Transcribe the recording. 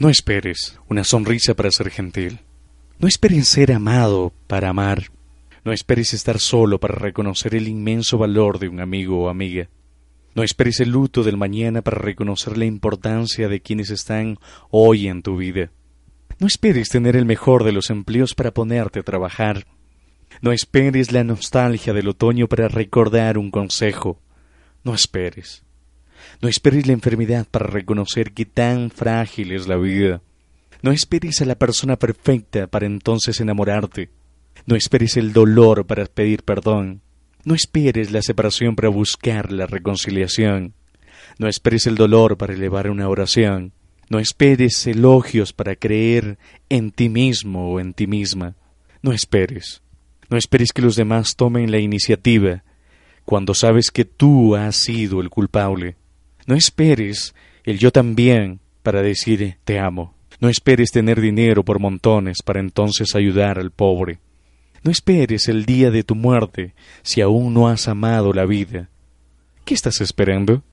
No esperes una sonrisa para ser gentil. No esperes ser amado para amar. No esperes estar solo para reconocer el inmenso valor de un amigo o amiga. No esperes el luto del mañana para reconocer la importancia de quienes están hoy en tu vida. No esperes tener el mejor de los empleos para ponerte a trabajar. No esperes la nostalgia del otoño para recordar un consejo. No esperes. No esperes la enfermedad para reconocer que tan frágil es la vida. No esperes a la persona perfecta para entonces enamorarte. No esperes el dolor para pedir perdón. No esperes la separación para buscar la reconciliación. No esperes el dolor para elevar una oración. No esperes elogios para creer en ti mismo o en ti misma. No esperes. No esperes que los demás tomen la iniciativa cuando sabes que tú has sido el culpable. No esperes el yo también para decir te amo. No esperes tener dinero por montones para entonces ayudar al pobre. No esperes el día de tu muerte si aún no has amado la vida. ¿Qué estás esperando?